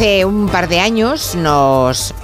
hace un par de años nos,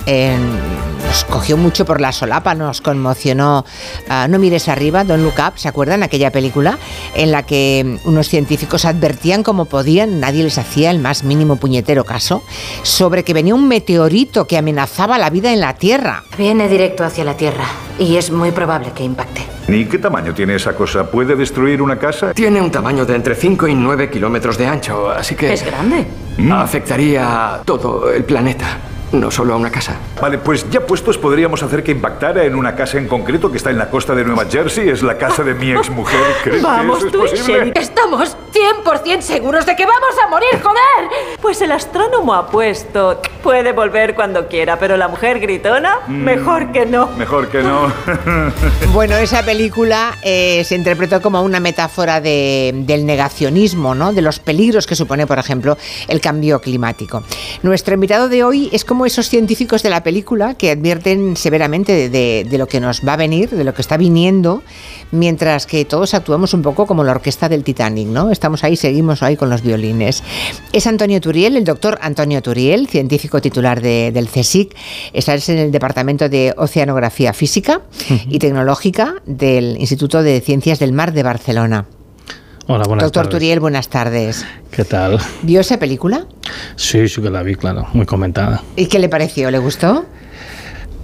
cogió mucho por la solapa, nos conmocionó ah, No mires arriba, Don't Look Up, ¿se acuerdan? Aquella película en la que unos científicos advertían como podían, nadie les hacía el más mínimo puñetero caso, sobre que venía un meteorito que amenazaba la vida en la Tierra. Viene directo hacia la Tierra y es muy probable que impacte. ¿Ni qué tamaño tiene esa cosa? ¿Puede destruir una casa? Tiene un tamaño de entre 5 y 9 kilómetros de ancho, así que... Es grande. Afectaría a todo el planeta, no solo a una casa. Vale, pues ya puestos podríamos hacer que impactara en una casa en concreto que está en la costa de Nueva Jersey. Es la casa de mi exmujer. ¿Crees Vamos, que eso tú es y posible? Sherry, estamos 100% seguros de que vamos a morir, joder. Pues el astrónomo ha puesto. Puede volver cuando quiera, pero la mujer gritona, mejor que no. Mejor que no. Bueno, esa película eh, se interpretó como una metáfora de- del negacionismo, ¿no? de los peligros que supone, por ejemplo, el cambio climático. Nuestro invitado de hoy es como esos científicos de la película que advierten severamente de, de- de lo que nos va a venir, de lo que está viniendo, mientras que todos actuamos un poco como la orquesta del Titanic, ¿no? Estamos ahí, seguimos ahí con los violines. Es Antonio Turiel, el doctor Antonio Turiel, científico titular de- del CSIC. Está en el Departamento de Oceanografía Física y Tecnológica del Instituto de Ciencias del Mar de Barcelona. Hola, buenas doctor tardes. Turiel, buenas tardes. ¿Qué tal? ¿Vio esa película? Sí, sí que la vi, claro, muy comentada. ¿Y qué le pareció? ¿Le gustó?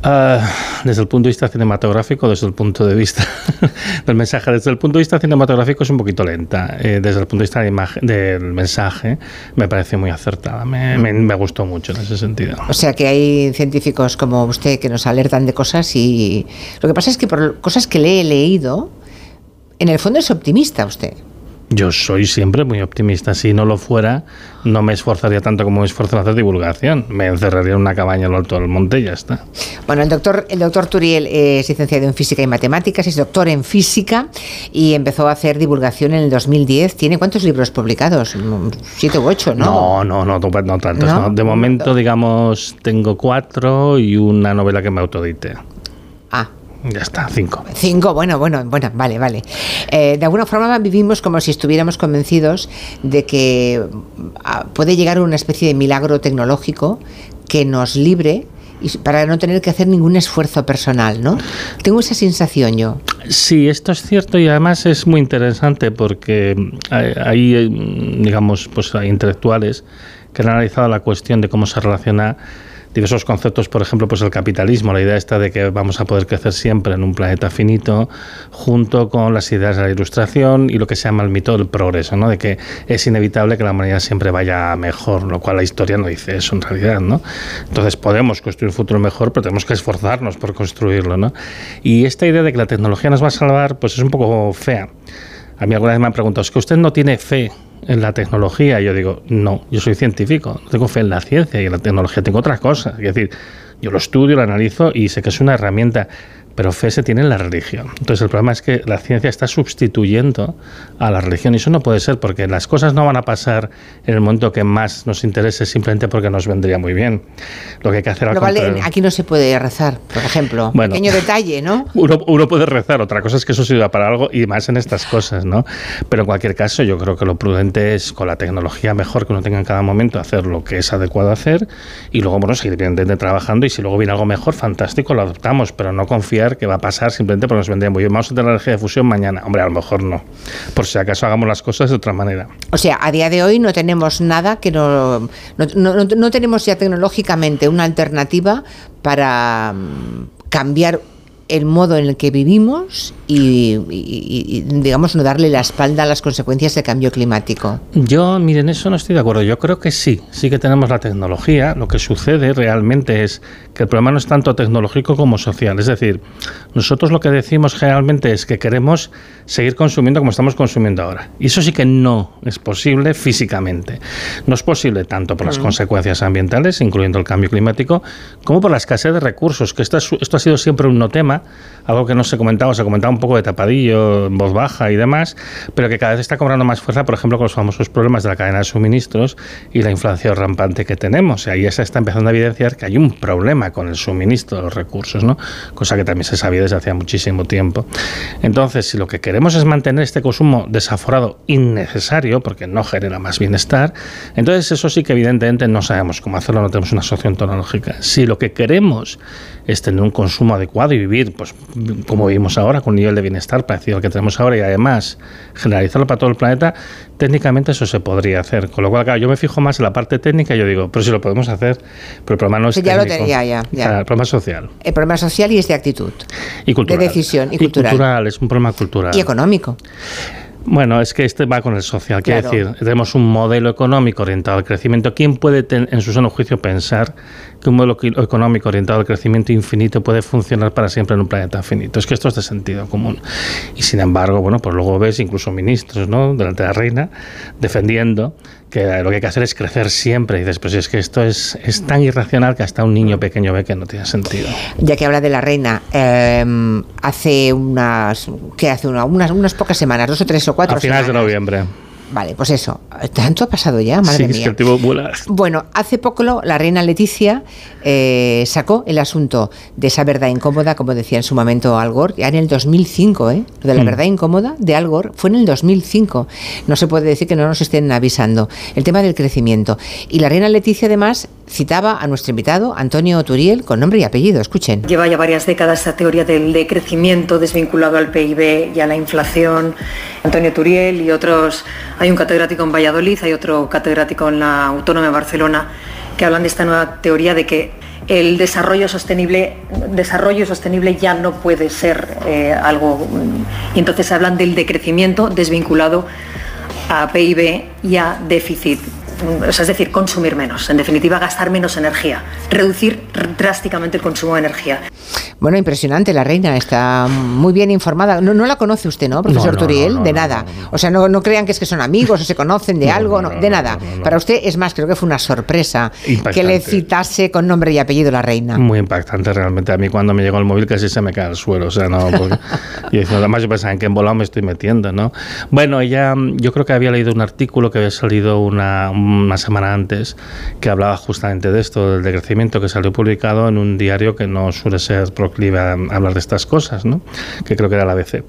Ah, desde el punto de vista cinematográfico, desde el punto de vista del mensaje, desde el punto de vista cinematográfico es un poquito lenta. Eh, desde el punto de vista de del mensaje me pareció muy acertada. Me, me- me gustó mucho en ese sentido. O sea que hay científicos como usted que nos alertan de cosas y lo que pasa es que por cosas que le he leído, en el fondo es optimista usted. Yo soy siempre muy optimista. Si no lo fuera, no me esforzaría tanto como me esfuerzo en hacer divulgación. Me encerraría en una cabaña en lo alto del monte y ya está. Bueno, el doctor, el doctor Turiel es licenciado en física y matemáticas, es doctor en física y empezó a hacer divulgación en el 2010. ¿Tiene cuántos libros publicados? Mm, Siete u ocho, ¿no? No, no, no, no, no tantos. ¿No? no. De momento, digamos, tengo cuatro y una novela que me autodite. Ah, Ya está, cinco. Cinco, bueno, bueno, bueno, vale, vale. Eh, de alguna forma vivimos como si estuviéramos convencidos de que ah, puede llegar una especie de milagro tecnológico que nos libre y para no tener que hacer ningún esfuerzo personal, ¿no? Tengo esa sensación yo. Sí, esto es cierto y además es muy interesante porque hay, hay, eh, digamos, pues hay intelectuales que han analizado la cuestión de cómo se relaciona diversos conceptos, por ejemplo, pues el capitalismo, la idea esta de que vamos a poder crecer siempre en un planeta finito, junto con las ideas de la ilustración y lo que se llama el mito del progreso, ¿no? de que es inevitable que la humanidad siempre vaya mejor, lo cual la historia no dice eso en realidad. ¿no? Entonces podemos construir un futuro mejor, pero tenemos que esforzarnos por construirlo. ¿no? Y esta idea de que la tecnología nos va a salvar, pues es un poco fea. A mí alguna vez me han preguntado, ¿es que usted no tiene fe en la tecnología? Y yo digo, no, yo soy científico, no tengo fe en la ciencia y en la tecnología, tengo otras cosas. Es decir, yo lo estudio, lo analizo y sé que es una herramienta, pero fe se tiene en la religión. Entonces el problema es que la ciencia está sustituyendo a la religión y eso no puede ser porque las cosas no van a pasar en el momento que más nos interese simplemente porque nos vendría muy bien. Lo que hay que hacer al vale, contrario- aquí no se puede rezar, por ejemplo. Bueno. Pequeño detalle, ¿no? Uno, uno puede rezar, otra cosa es que eso sirva para algo y más en estas cosas, ¿no? Pero en cualquier caso, yo creo que lo prudente es con la tecnología mejor que uno tenga en cada momento hacer lo que es adecuado hacer y luego, bueno, seguir trabajando y si luego viene algo mejor, fantástico, lo adoptamos, pero no confiar que va a pasar simplemente porque nos vendría muy. Vamos a tener energía de fusión mañana. Hombre, a lo mejor no. Por si acaso hagamos las cosas de otra manera. O sea, a día de hoy no tenemos nada que no, no, no- no- no tenemos ya tecnológicamente una alternativa para mm, cambiar el modo en el que vivimos y, y- y, digamos, no darle la espalda a las consecuencias del cambio climático. Yo, miren, eso no estoy de acuerdo. Yo creo que sí, sí que tenemos la tecnología. Lo que sucede realmente es que el problema no es tanto tecnológico como social. Es decir, nosotros lo que decimos generalmente es que queremos seguir consumiendo como estamos consumiendo ahora. Y eso sí que no es posible físicamente. No es posible tanto por las consecuencias ambientales, incluyendo el cambio climático, como por la escasez de recursos, que esto, es- esto ha sido siempre un no tema algo que no se comentaba, se comentaba un poco de tapadillo, en voz baja y demás, pero que cada vez está cobrando más fuerza, por ejemplo, con los famosos problemas de la cadena de suministros y la inflación rampante que tenemos. Y se está empezando a evidenciar que hay un problema con el suministro de los recursos, ¿no? cosa que también se sabía desde hacía muchísimo tiempo. Entonces, si lo que queremos es mantener este consumo desaforado innecesario, porque no genera más bienestar, entonces eso sí que evidentemente no sabemos cómo hacerlo, no tenemos una solución tecnológica. Si lo que queremos es tener un consumo adecuado y vivir pues como vivimos ahora, con un nivel de bienestar parecido al que tenemos ahora y además generalizarlo para todo el planeta, técnicamente eso se podría hacer. Con lo cual, claro, yo me fijo más en la parte técnica y yo digo, pero si lo podemos hacer, pero el problema no es ya Lo tenía, ya, el problema social. El problema social y es de actitud. Y cultural. De decisión y cultural. Y cultural, es un problema cultural. Y económico. Bueno, es que este va con el social. Quiere decir, tenemos un modelo económico orientado al crecimiento. ¿Quién puede, en su sano juicio, pensar que un modelo económico orientado al crecimiento infinito puede funcionar para siempre en un planeta finito? Es que esto es de sentido común. Y sin embargo, bueno, pues luego ves incluso ministros, ¿no? Delante de la reina, defendiendo que lo que hay que hacer es crecer siempre. Y dices, pues es que esto es, es tan irracional que hasta un niño pequeño ve que no tiene sentido. Ya que habla de la reina, em, hace unas, ¿qué hace? unas, unas pocas semanas, dos o tres o cuatro. A finales de noviembre. Vale, pues eso. ¿Tanto ha pasado ya? Madre sí, Es que el vuela. Bueno, hace poco la reina Leticia eh, sacó el asunto de esa verdad incómoda, como decía en su momento Al Gore, ya en el 2005, ¿eh? Lo de la mm. verdad incómoda de Al Gore fue en el 2005. No se puede decir que no nos estén avisando. El tema del crecimiento. Y la reina Leticia, además, citaba a nuestro invitado, Antonio Turiel, con nombre y apellido. Escuchen. Lleva ya varias décadas esa teoría del decrecimiento desvinculado al PIB y a la inflación. Antonio Turiel y otros hay un catedrático en Valladolid, hay otro catedrático en la Autónoma de Barcelona que hablan de esta nueva teoría de que el desarrollo sostenible, desarrollo sostenible ya no puede ser eh, algo. Y entonces hablan del decrecimiento desvinculado a PIB y a déficit es decir, consumir menos, en definitiva, gastar menos energía, reducir drásticamente el consumo de energía. Bueno, impresionante, la reina está muy bien informada. No, no la conoce usted, ¿no, profesor Turiel? de nada. O sea, no, no crean que es que son amigos o se conocen de algo, de nada. Para usted, es más, creo que fue una sorpresa que le citase con nombre y apellido la reina. Muy impactante, realmente. A mí cuando me llegó el móvil casi se me cae al suelo. O sea, no, porque yo además yo pensaba en qué embolado me estoy metiendo, ¿no? Bueno, ella, yo creo que había leído un artículo que había salido una una semana antes que hablaba justamente de esto, del decrecimiento que salió publicado en un diario que no suele ser proclive a hablar de estas cosas, ¿no? que creo que era la ABC.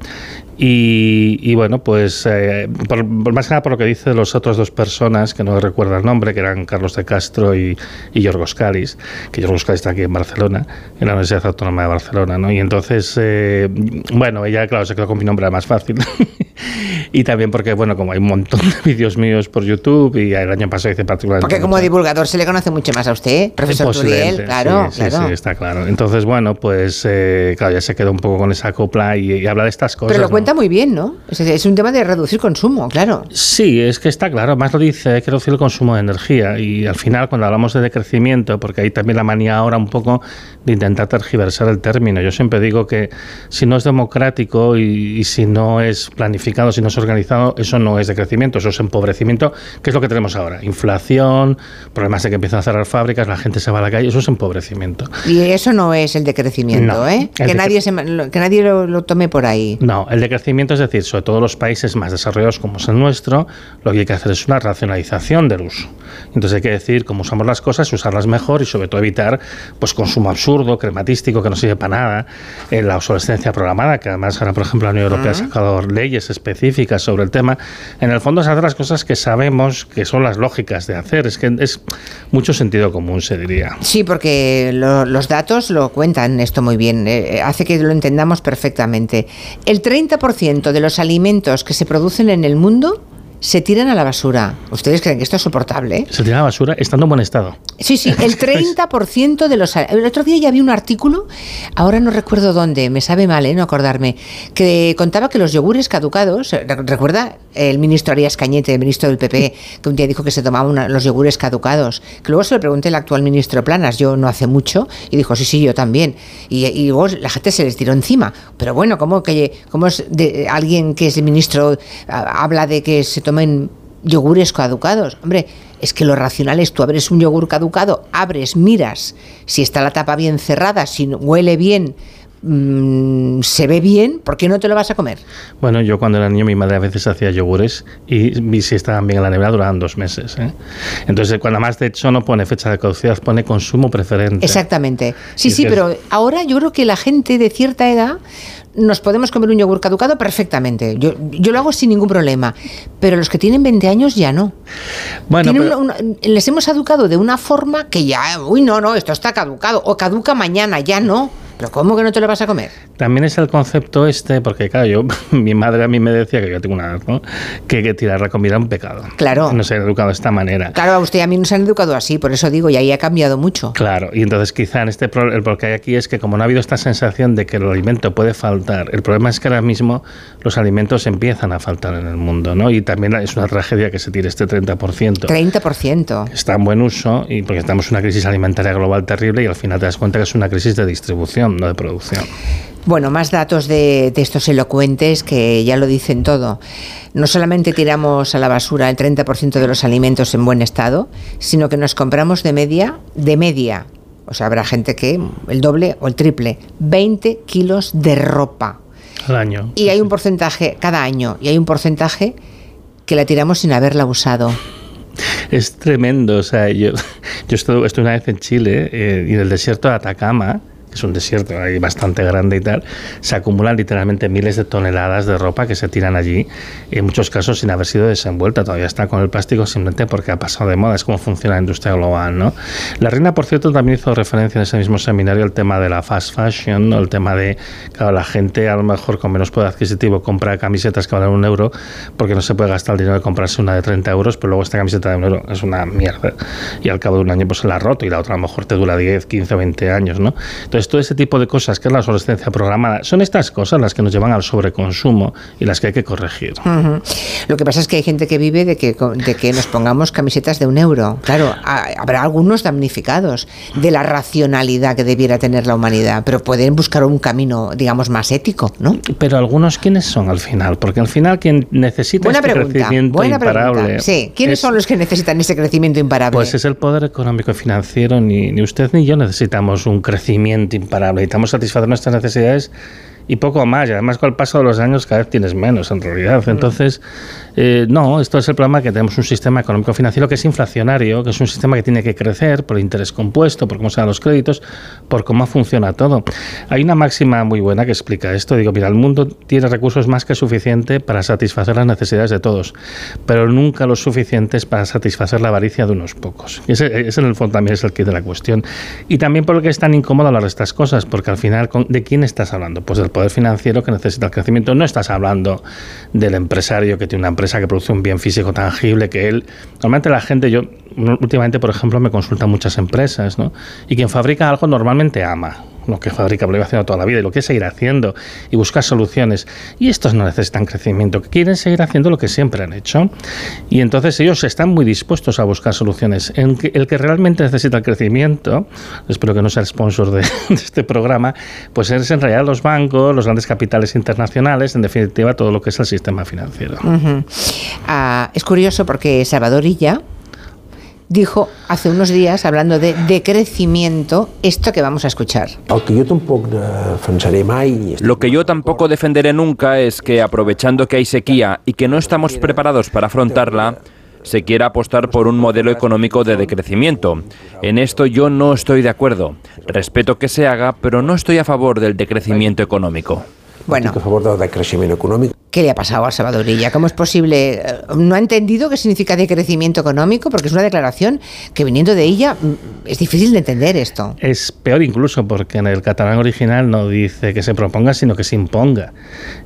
Y, bueno, pues eh, por, más que nada por lo que dice los otros dos personas, que no recuerdo el nombre, que eran Carlos de Castro y, y Yorgos Calis, que Yorgos Calis está aquí en Barcelona, en la Universidad Autónoma de Barcelona, ¿no? Y entonces, eh, bueno, ella, claro, se quedó con mi nombre, era más fácil. y también porque, bueno, como hay un montón de vídeos míos por YouTube y el año pasado hice particularmente... Porque como divulgador se le conoce mucho más a usted, profesor Turiel, claro, sí, claro. Sí, está claro. Entonces, bueno, pues, eh, claro, ya se quedó un poco con esa copla y, habla de estas cosas. Pero lo cuenta muy bien, ¿no? Es, un tema de reducir consumo, claro. Sí, es que está claro, más lo dice, hay que reducir el consumo de energía y al final cuando hablamos de decrecimiento, porque hay también la manía ahora un poco de intentar tergiversar el término, yo siempre digo que si no es democrático y, si no es planificado, si no es organizado, eso no es decrecimiento, eso es empobrecimiento, que es lo que tenemos ahora, inflación, problemas de que empiezan a cerrar fábricas, la gente se va a la calle, eso es empobrecimiento. Y eso no es el decrecimiento, ¿eh? Que nadie, que nadie lo tome por ahí. No, el decrecimiento es decir, sobre todo los países más desarrollados como es el nuestro, lo que hay que hacer es una racionalización del uso. Entonces hay que decir cómo usamos las cosas, usarlas mejor y sobre todo evitar pues consumo absurdo, crematístico, que no sirve para nada, en la obsolescencia programada, que además ahora, por ejemplo, la Unión Europea ha sacado leyes específicas sobre el tema. En el fondo es hacer las cosas que sabemos que son las lógicas de hacer. Es que es mucho sentido común, se diría. Sí, porque los datos lo cuentan esto muy bien, eh, hace que lo entendamos perfectamente. El 30% de los alimentos que se producen en el mundo se tiran a la basura. ¿Ustedes creen que esto es soportable? Se tiran a la basura estando en buen estado. Sí, sí, el 30% de los... El otro día ya vi un artículo, ahora no recuerdo dónde, me sabe mal, ¿eh? no acordarme, que contaba que los yogures caducados, ¿recuerda el ministro Arias Cañete, el ministro del PP, que un día dijo que se tomaban los yogures caducados? Que luego se lo pregunté al actual ministro Planas, yo no hace mucho, y dijo, sí, sí, yo también. Y, luego la gente se les tiró encima. Pero bueno, ¿cómo, que, cómo es de, alguien que es el ministro habla de que se toma tomen yogures caducados. Hombre, es que lo racional es tú abres un yogur caducado, abres, miras si está la tapa bien cerrada, si huele bien, mm, se ve bien, ¿por qué no te lo vas a comer? Bueno, yo cuando era niño mi madre a veces hacía yogures y vi si estaban bien en la nevera duraban dos meses. ¿eh? Entonces, cuando más de hecho no pone fecha de caducidad, pone consumo preferente. Exactamente. Sí, Y sí, es- pero ahora yo creo que la gente de cierta edad nos podemos comer un yogur caducado perfectamente. Yo, yo lo hago sin ningún problema. Pero los que tienen 20 años ya no. Bueno, Tienen pero- una- una- les hemos educado de una forma que ya, uy, no, no, esto está caducado. O caduca mañana, ya no. Pero ¿cómo que no te lo vas a comer? También es el concepto este, porque claro, yo, mi madre a mí me decía, que yo tengo una ¿no? que, que tirar la comida es un pecado. Claro. No ser educado de esta manera. Claro, a usted y a mí nos han educado así, por eso digo, y ahí ha cambiado mucho. Claro, y entonces quizá en este pro- el que hay aquí es que como no ha habido esta sensación de que el alimento puede faltar, el problema es que ahora mismo los alimentos empiezan a faltar en el mundo, ¿no? Y también es una tragedia que se tire este 30%. 30%. Está en buen uso y porque estamos en una crisis alimentaria global terrible y al final te das cuenta que es una crisis de distribución, no de producción. Bueno, más datos de, de estos elocuentes que ya lo dicen todo. No solamente tiramos a la basura el 30% de los alimentos en buen estado, sino que nos compramos de media, de media, o sea, habrá gente que el doble o el triple, 20 kilos de ropa. Al año. Y hay un porcentaje, cada año, y hay un porcentaje que la tiramos sin haberla usado. Es tremendo, o sea, yo, yo estuve, estuve una vez en Chile eh, y en el desierto de Atacama, es un desierto ahí bastante grande y tal, se acumulan literalmente miles de toneladas de ropa que se tiran allí, en muchos casos sin haber sido desenvuelta, todavía está con el plástico simplemente porque ha pasado de moda, es como funciona la industria global, ¿no? La reina, por cierto, también hizo referencia en ese mismo seminario al tema de la fast fashion, ¿no? el tema de, claro, la gente a lo mejor con menos poder adquisitivo compra camisetas que valen un euro porque no se puede gastar el dinero de comprarse una de 30 euros, pero luego esta camiseta de un euro es una mierda y al cabo de un año pues se la ha roto y la otra a lo mejor te dura 10, 15 o 20 años, ¿no? Entonces todo ese tipo de cosas que es la obsolescencia programada, son estas cosas las que nos llevan al sobreconsumo y las que hay que corregir. Lo que pasa es que hay gente que vive de que, de que nos pongamos camisetas de un euro. Claro, ha- habrá algunos damnificados de la racionalidad que debiera tener la humanidad, pero pueden buscar un camino, digamos, más ético, ¿no? Pero algunos, ¿quiénes son al final? Porque al final quien necesita Buena este pregunta. crecimiento Buena imparable... pregunta. Sí, ¿quiénes es- son los que necesitan ese crecimiento imparable? Pues es el poder económico y financiero. Ni, ni usted ni yo necesitamos un crecimiento imparable. Necesitamos satisfacer nuestras necesidades y poco más. Y además, con el paso de los años, cada vez tienes menos en realidad. Entonces, eh, no, esto es el problema que tenemos un sistema económico financiero que es inflacionario, que es un sistema que tiene que crecer por interés compuesto, por cómo se dan los créditos, por cómo funciona todo. Hay una máxima muy buena que explica esto. Digo, mira, el mundo tiene recursos más que suficiente para satisfacer las necesidades de todos, pero nunca los suficientes para satisfacer la avaricia de unos pocos. Ese, ese en el fondo también es el kit de la cuestión. Y también por lo que es tan incómodo hablar de estas cosas, porque al final, ¿con- ¿de quién estás hablando? Pues del poder financiero que necesita el crecimiento. No estás hablando del empresario que tiene una empresa que produce un bien físico tangible, que él... Normalmente la gente, yo últimamente, por ejemplo, me consultan muchas empresas, ¿no? Y quien fabrica algo normalmente ama lo que fabrica, lo lleva haciendo toda la vida y lo quiere seguir haciendo y buscar soluciones. Y estos no necesitan crecimiento, quieren seguir haciendo lo que siempre han hecho. Y entonces ellos están muy dispuestos a buscar soluciones. En el que realmente necesita el crecimiento, espero que no sea el sponsor de, este programa, pues es en realidad los bancos, los grandes capitales internacionales, en definitiva todo lo que es el sistema financiero. Ah, es curioso porque Salvador Illa dijo hace unos días, hablando de decrecimiento, esto que vamos a escuchar. Lo que yo tampoco defenderé nunca es que aprovechando que hay sequía y que no estamos preparados para afrontarla, se quiera apostar por un modelo económico de decrecimiento. En esto yo no estoy de acuerdo. Respeto que se haga, pero no estoy a favor del decrecimiento económico. Bueno, a favor del decreixement econòmic. ¿qué le ha pasado a Salvador Illa? ¿Cómo es posible? Eh, ¿No ha entendido qué significa decrecimiento económico? Porque es una declaración que viniendo de ella mm, es difícil de entender esto. Es peor incluso porque en el catalán original no dice que se proponga, sino que se imponga.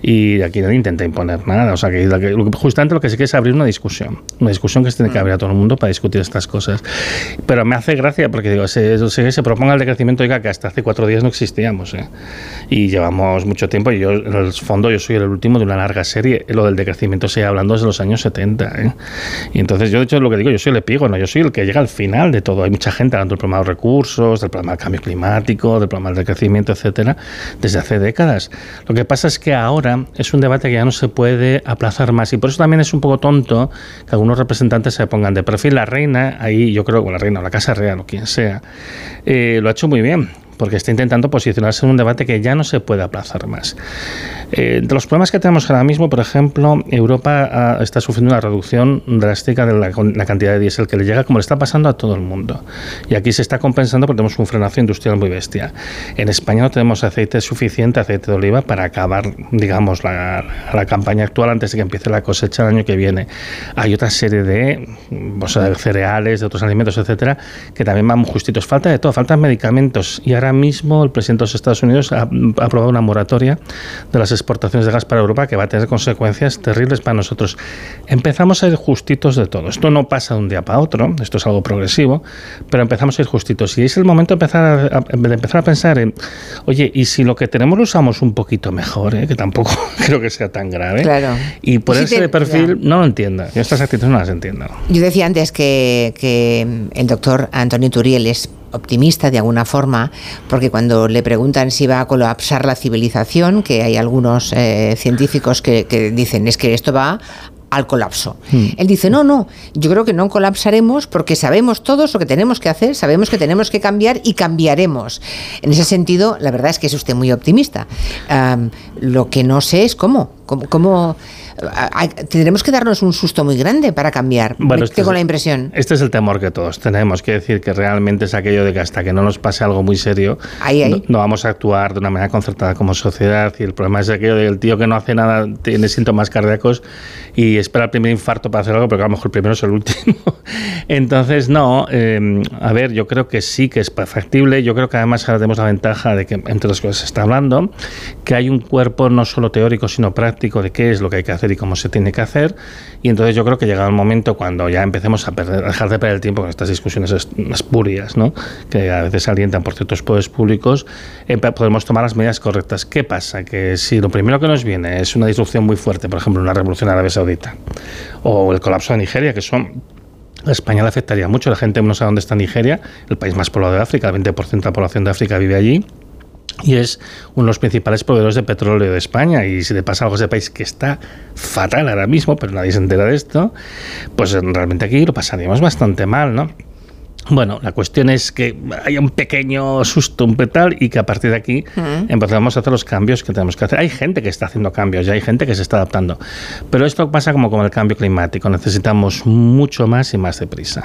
Y aquí nadie intenta imponer nada. O sea, que, lo que- lo que- justamente lo que sí que es abrir una discusión. Una discusión que se tiene que abrir a todo el mundo para discutir estas cosas. Pero me hace gracia porque digo, se, se, se proponga el decrecimiento, oiga, que hasta hace cuatro días no existíamos. ¿eh? Y llevamos mucho tiempo y yo, en el fondo, yo soy el último de una larga serie. Lo del decrecimiento se hablando desde los años 70. ¿eh? Y entonces yo, de hecho, lo que digo, yo soy el epígono, yo soy el que llega al final de todo. Hay mucha gente hablando del problema de los recursos, del problema del cambio climático, del problema del decrecimiento, etcétera, desde hace décadas. Lo que pasa es que ahora es un debate que ya no se puede aplazar más y por eso también es un poco tonto que algunos representantes se pongan de perfil. La reina, ahí yo creo, o la reina o la Casa Real o quien sea, eh, lo ha hecho muy bien porque está intentando posicionarse en un debate que ya no se puede aplazar más. Eh, de los problemas que tenemos ahora mismo, por ejemplo, Europa está sufriendo una reducción drástica de la, cantidad de diésel que le llega, como le está pasando a todo el mundo. Y aquí se está compensando porque tenemos un frenazo industrial muy bestia. En España no tenemos aceite suficiente, aceite de oliva, para acabar, digamos, la, la campaña actual antes de que empiece la cosecha el año que viene. Hay otra serie de, cereales, de otros alimentos, etcétera, que también van justitos. Falta de todo, faltan medicamentos. Y ahora mismo el presidente de los Estados Unidos ha, ha aprobado una moratoria de las exportaciones de gas para Europa que va a tener consecuencias terribles para nosotros. Empezamos a ir justitos de todo. Esto no pasa de un día para otro, esto es algo progresivo, pero empezamos a ir justitos. Y es el momento de empezar a, de empezar a pensar en, oye, ¿y si lo que tenemos lo usamos un poquito mejor? Eh? Que tampoco creo que sea tan grave. Claro. Y por ese de perfil no lo entiendo. Yo estas actitudes no las entiendo. Yo decía antes que, que el doctor Antonio Turiel es optimista de alguna forma, porque cuando le preguntan si va a colapsar la civilización, que hay algunos eh, científicos que, que, dicen es que esto va al colapso. Hmm. Él dice, no, no, yo creo que no colapsaremos porque sabemos todos lo que tenemos que hacer, sabemos que tenemos que cambiar y cambiaremos. En ese sentido, la verdad es que es usted muy optimista. Um, lo que no sé es cómo, cómo, cómo tendremos que darnos un susto muy grande para cambiar. Bueno, este tengo la impresión. Este es el temor que todos tenemos, que decir que realmente es aquello de que hasta que no nos pase algo muy serio, No, vamos a actuar de una manera concertada como sociedad. Y el problema es aquello del tío que no hace nada, tiene síntomas cardíacos y espera el primer infarto para hacer algo, pero a lo mejor el primero es el último. Entonces, no, eh, a ver, yo creo que sí que es factible. Yo creo que además ahora tenemos la ventaja de que, entre las cosas se está hablando, que hay un cuerpo no solo teórico, sino práctico de qué es lo que hay que hacer y cómo se tiene que hacer. Y entonces yo creo que llega el momento cuando ya empecemos a, perder, dejar de perder el tiempo con estas discusiones espurias, ¿no? que a veces alientan por ciertos poderes públicos, podemos tomar las medidas correctas. ¿Qué pasa? Que si lo primero que nos viene es una disrupción muy fuerte, por ejemplo, una revolución árabe saudita, o el colapso de Nigeria, que son a España le afectaría mucho. La gente no sabe dónde está Nigeria, el país más poblado de África, el 20% de la población de África vive allí y es uno de los principales proveedores de petróleo de España. Y si le pasa algo a ese país que está fatal ahora mismo, pero nadie se entera de esto, pues realmente aquí lo pasaríamos bastante mal, ¿no? Bueno, la cuestión es que haya un pequeño susto, un petal, y que a partir de aquí empezamos a hacer los cambios que tenemos que hacer. Hay gente que está haciendo cambios, ya hay gente que se está adaptando. Pero esto pasa como con el cambio climático, necesitamos mucho más y más deprisa.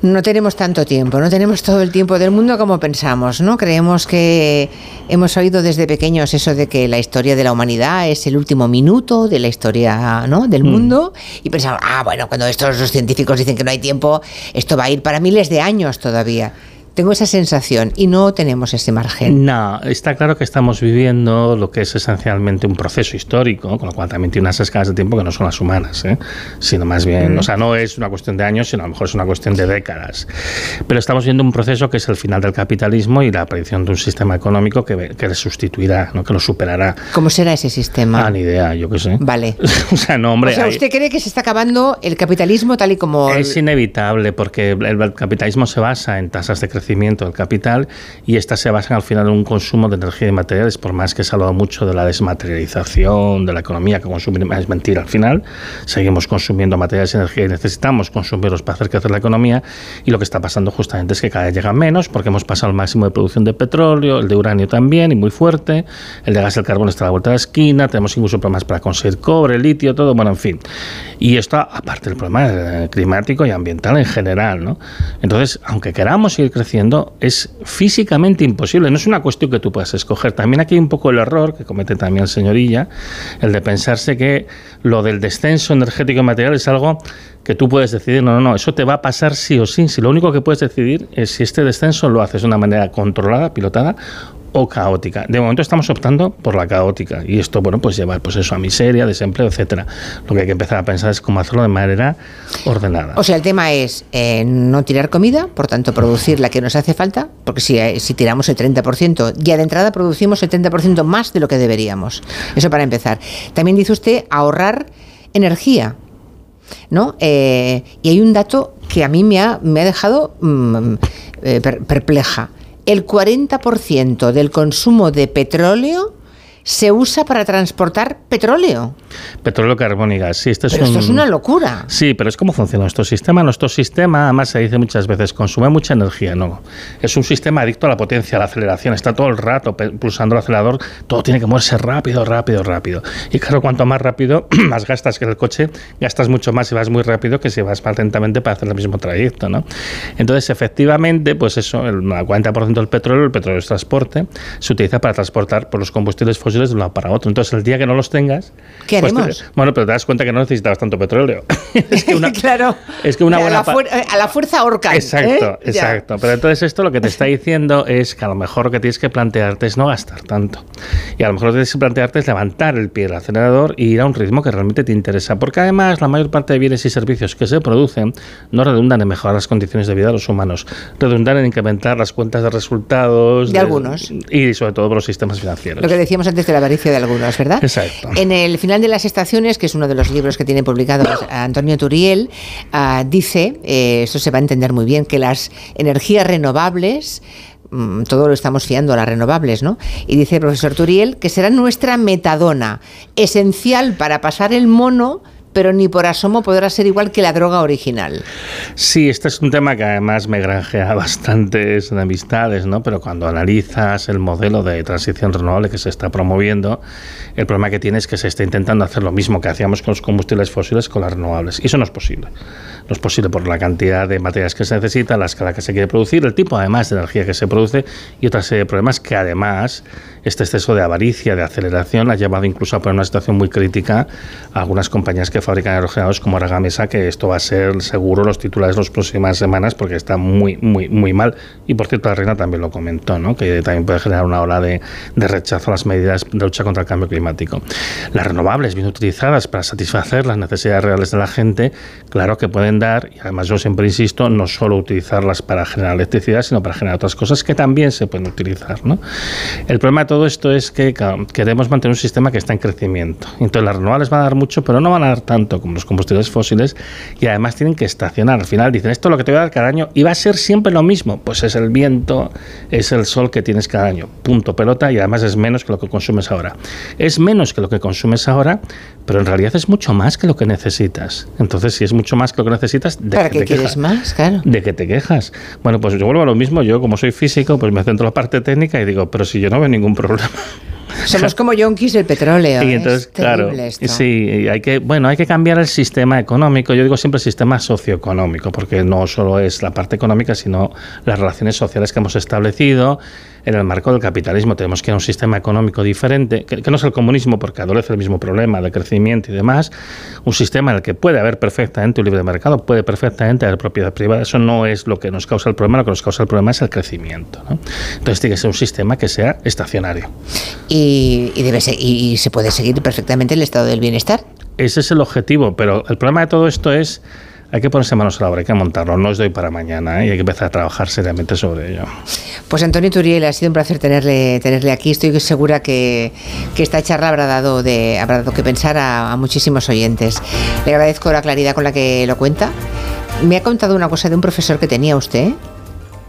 No tenemos tanto tiempo, no tenemos todo el tiempo del mundo como pensamos, ¿no? Creemos que hemos oído desde pequeños eso de que la historia de la humanidad es el último minuto de la historia, ¿no? del mm. mundo y pensamos, ah, bueno, cuando estos los científicos dicen que no hay tiempo, esto va a ir para miles de años todavía. Tengo esa sensación y no tenemos ese margen. No, está claro que estamos viviendo lo que es esencialmente un proceso histórico, con lo cual también tiene unas escalas de tiempo que no son las humanas, ¿eh? sino más bien, mm. o sea, no es una cuestión de años, sino a lo mejor es una cuestión de décadas. Pero estamos viendo un proceso que es el final del capitalismo y la aparición de un sistema económico que, que le sustituirá, ¿no? que lo superará. ¿Cómo será ese sistema? Ah, ni idea, yo qué sé. Vale. o sea, no, hombre. O sea, ¿usted cree que se está acabando el capitalismo tal y como.? Es inevitable, porque el capitalismo se basa en tasas de crecimiento del capital y estas se basan al final en un consumo de energía y materiales, por más que se ha hablado mucho de la desmaterialización de la economía, que consumir es mentira al final, seguimos consumiendo materiales y energía y necesitamos consumirlos para hacer crecer la economía y lo que está pasando justamente es que cada vez llega menos porque hemos pasado el máximo de producción de petróleo, el de uranio también y muy fuerte, el de gas y el carbón está a la vuelta de la esquina, tenemos incluso problemas para conseguir cobre, litio, todo, bueno, en fin. Y esto aparte del problema eh, climático y ambiental en general, ¿no? Entonces, aunque queramos seguir creciendo, es físicamente imposible. No es una cuestión que tú puedas escoger. También aquí hay un poco el error que comete también el señorilla, el de pensarse que lo del descenso energético y material es algo que tú puedes decidir. No, no, no, eso te va a pasar sí o sí. Si lo único que puedes decidir es si este descenso lo haces de una manera controlada, pilotada o caótica. De momento estamos optando por la caótica y esto, bueno, pues lleva pues eso a miseria, desempleo, etcétera. Lo que hay que empezar a pensar es cómo hacerlo de manera ordenada. O sea, el tema es eh, no tirar comida, por tanto producir la que nos hace falta, porque si, eh, si tiramos el 30%, ya de entrada producimos el 30% más de lo que deberíamos. Eso para empezar. También dice usted ahorrar energía. ¿No? Eh, y hay un dato que a mí me ha, me ha dejado mm, perpleja el 40% del consumo de petróleo se usa para transportar petróleo. Petróleo, carbón y gas. Sí, este pero es un... esto es una locura. Sí, pero es como funciona nuestro sistema. Nuestro sistema, además se dice muchas veces, consume mucha energía. No, es un sistema adicto a la potencia, a la aceleración. Está todo el rato pulsando el acelerador. Todo tiene que moverse rápido, rápido, rápido. Y claro, cuanto más rápido, más gastas que el coche. Gastas mucho más si vas muy rápido que si vas más lentamente para hacer el mismo trayecto, ¿no? Entonces, efectivamente, pues eso, el 40% del petróleo, el petróleo es transporte, se utiliza para transportar por los combustibles fósiles de un lado para otro. Entonces, el día que no los tengas... ¿Qué pues te- haremos? bueno, pero te das cuenta que no necesitabas tanto petróleo. es que una, claro. es que una a, buena... la a la fuerza ahorcan. Exacto, ¿eh? Ya. exacto. Pero entonces esto lo que te está diciendo es que a lo mejor lo que tienes que plantearte es no gastar tanto. Y a lo mejor lo que tienes que plantearte es levantar el pie del acelerador y ir a un ritmo que realmente te interesa. Porque además la mayor parte de bienes y servicios que se producen no redundan en mejorar las condiciones de vida de los humanos, redundan en incrementar las cuentas de resultados De algunos. y sobre todo por los sistemas financieros. Lo que decíamos antes de la avaricia de algunos, ¿verdad? Exacto. En el final de las estaciones, que es uno de los libros que tiene publicado Antonio Turiel, ah, dice, eh, esto se va a entender muy bien, que las energías renovables mm, todo lo estamos fiando a las renovables, ¿no? Y dice el profesor Turiel que será nuestra metadona, esencial para pasar el mono, pero ni por asomo podrá ser igual que la droga original. Sí, este es un tema que además me granjea bastantes enemistades, ¿no? Pero cuando analizas el modelo de transición renovable que se está promoviendo, el problema que tiene es que se está intentando hacer lo mismo que hacíamos con los combustibles fósiles con las renovables. Y eso no es posible. No es posible por la cantidad de materias que se necesita, la escala que se quiere producir, el tipo además de energía que se produce y otra serie de problemas que además este exceso de avaricia, de aceleración, ha llevado incluso a poner una situación muy crítica a algunas compañías que fabrican aerogeneradores como Aragamesa, que esto va a ser seguro los titulares las próximas semanas porque está muy, muy, muy mal. Y por cierto, la reina también lo comentó, ¿no? que también puede generar una ola de, de rechazo a las medidas de lucha contra el cambio climático. Las renovables, bien utilizadas para satisfacer las necesidades reales de la gente, claro que pueden dar, y además yo siempre insisto, no solo utilizarlas para generar electricidad, sino para generar otras cosas que también se pueden utilizar. ¿no? El problema de todo esto es que queremos mantener un sistema que está en crecimiento. Entonces las renovables van a dar mucho, pero no van a dar tanto como los combustibles fósiles y además tienen que estacionar. Al final dicen, esto es lo que te voy a dar cada año y va a ser siempre lo mismo. Pues es el viento, es el sol que tienes cada año. Punto pelota y además es menos que lo que consumes ahora. Es menos que lo que consumes ahora, pero en realidad es mucho más que lo que necesitas. Entonces, si es mucho más que lo que necesitas, ¿de ¿Para qué qué te quieres quejas? más? Claro. ¿De qué te quejas? Bueno, pues yo vuelvo a lo mismo. Yo, como soy físico, pues me centro en la parte técnica y digo, pero si yo no veo ningún problema. Somos como yonkis del petróleo. Y entonces, Es claro, esto. sí, hay que, bueno, hay que cambiar el sistema económico. Yo digo siempre sistema socioeconómico, porque no solo es la parte económica, sino las relaciones sociales que hemos establecido en el marco del capitalismo. Tenemos que ir a un sistema económico diferente, que, que no es el comunismo, porque adolece el mismo problema de crecimiento y demás. Un sistema en el que puede haber perfectamente un libre mercado, puede perfectamente haber propiedad privada. Eso no es lo que nos causa el problema, lo que nos causa el problema es el crecimiento. ¿no? Entonces tiene que ser un sistema que sea estacionario. Y, y debe ser- y- y se puede seguir perfectamente el estado del bienestar. Ese es el objetivo, pero el problema de todo esto es hay que ponerse manos a la obra, hay que montarlo, no es de para mañana ¿eh? y hay que empezar a trabajar seriamente sobre ello. Pues Antonio Turiel, ha sido un placer tenerle, tenerle aquí. Estoy segura que, esta charla habrá dado, de, habrá dado que pensar a muchísimos oyentes. Le agradezco la claridad con la que lo cuenta. Me ha contado una cosa de un profesor que tenía usted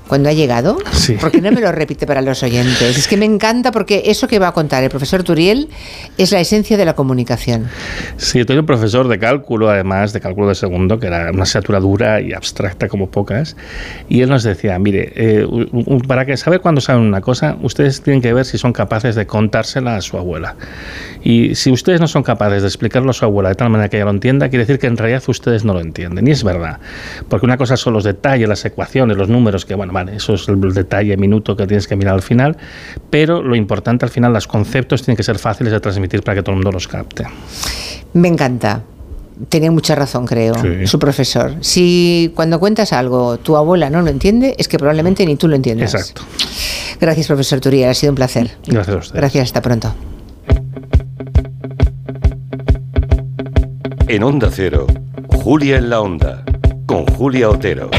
cuando ha llegado. Sí. ¿Por qué no me lo repite para los oyentes? Es que me encanta porque eso que va a contar el profesor Turiel es la esencia de la comunicación. Sí, yo tenía un profesor de cálculo, además de cálculo de segundo, que era una asignatura dura y abstracta como pocas, y él nos decía, mire, eh, para que saber cuándo saben una cosa, ustedes tienen que ver si son capaces de contársela a su abuela. Y si ustedes no son capaces de explicarlo a su abuela de tal manera que ella lo entienda, quiere decir que en realidad ustedes no lo entienden. Y es verdad, porque una cosa son los detalles, las ecuaciones, los números, que bueno, vale, eso es el detalle minuto que tienes que mirar al final, pero lo importante al final, los conceptos tienen que ser fáciles de transmitir para que todo el mundo los capte. Me encanta. Tenía mucha razón, creo, Sí. su profesor. Si cuando cuentas algo tu abuela no lo entiende, es que probablemente ni tú lo entiendas. Exacto. Gracias, profesor Turiel. Ha sido un placer. Gracias a ustedes. Gracias, hasta pronto. En Onda Cero, Julia en la Onda, con Julia Otero.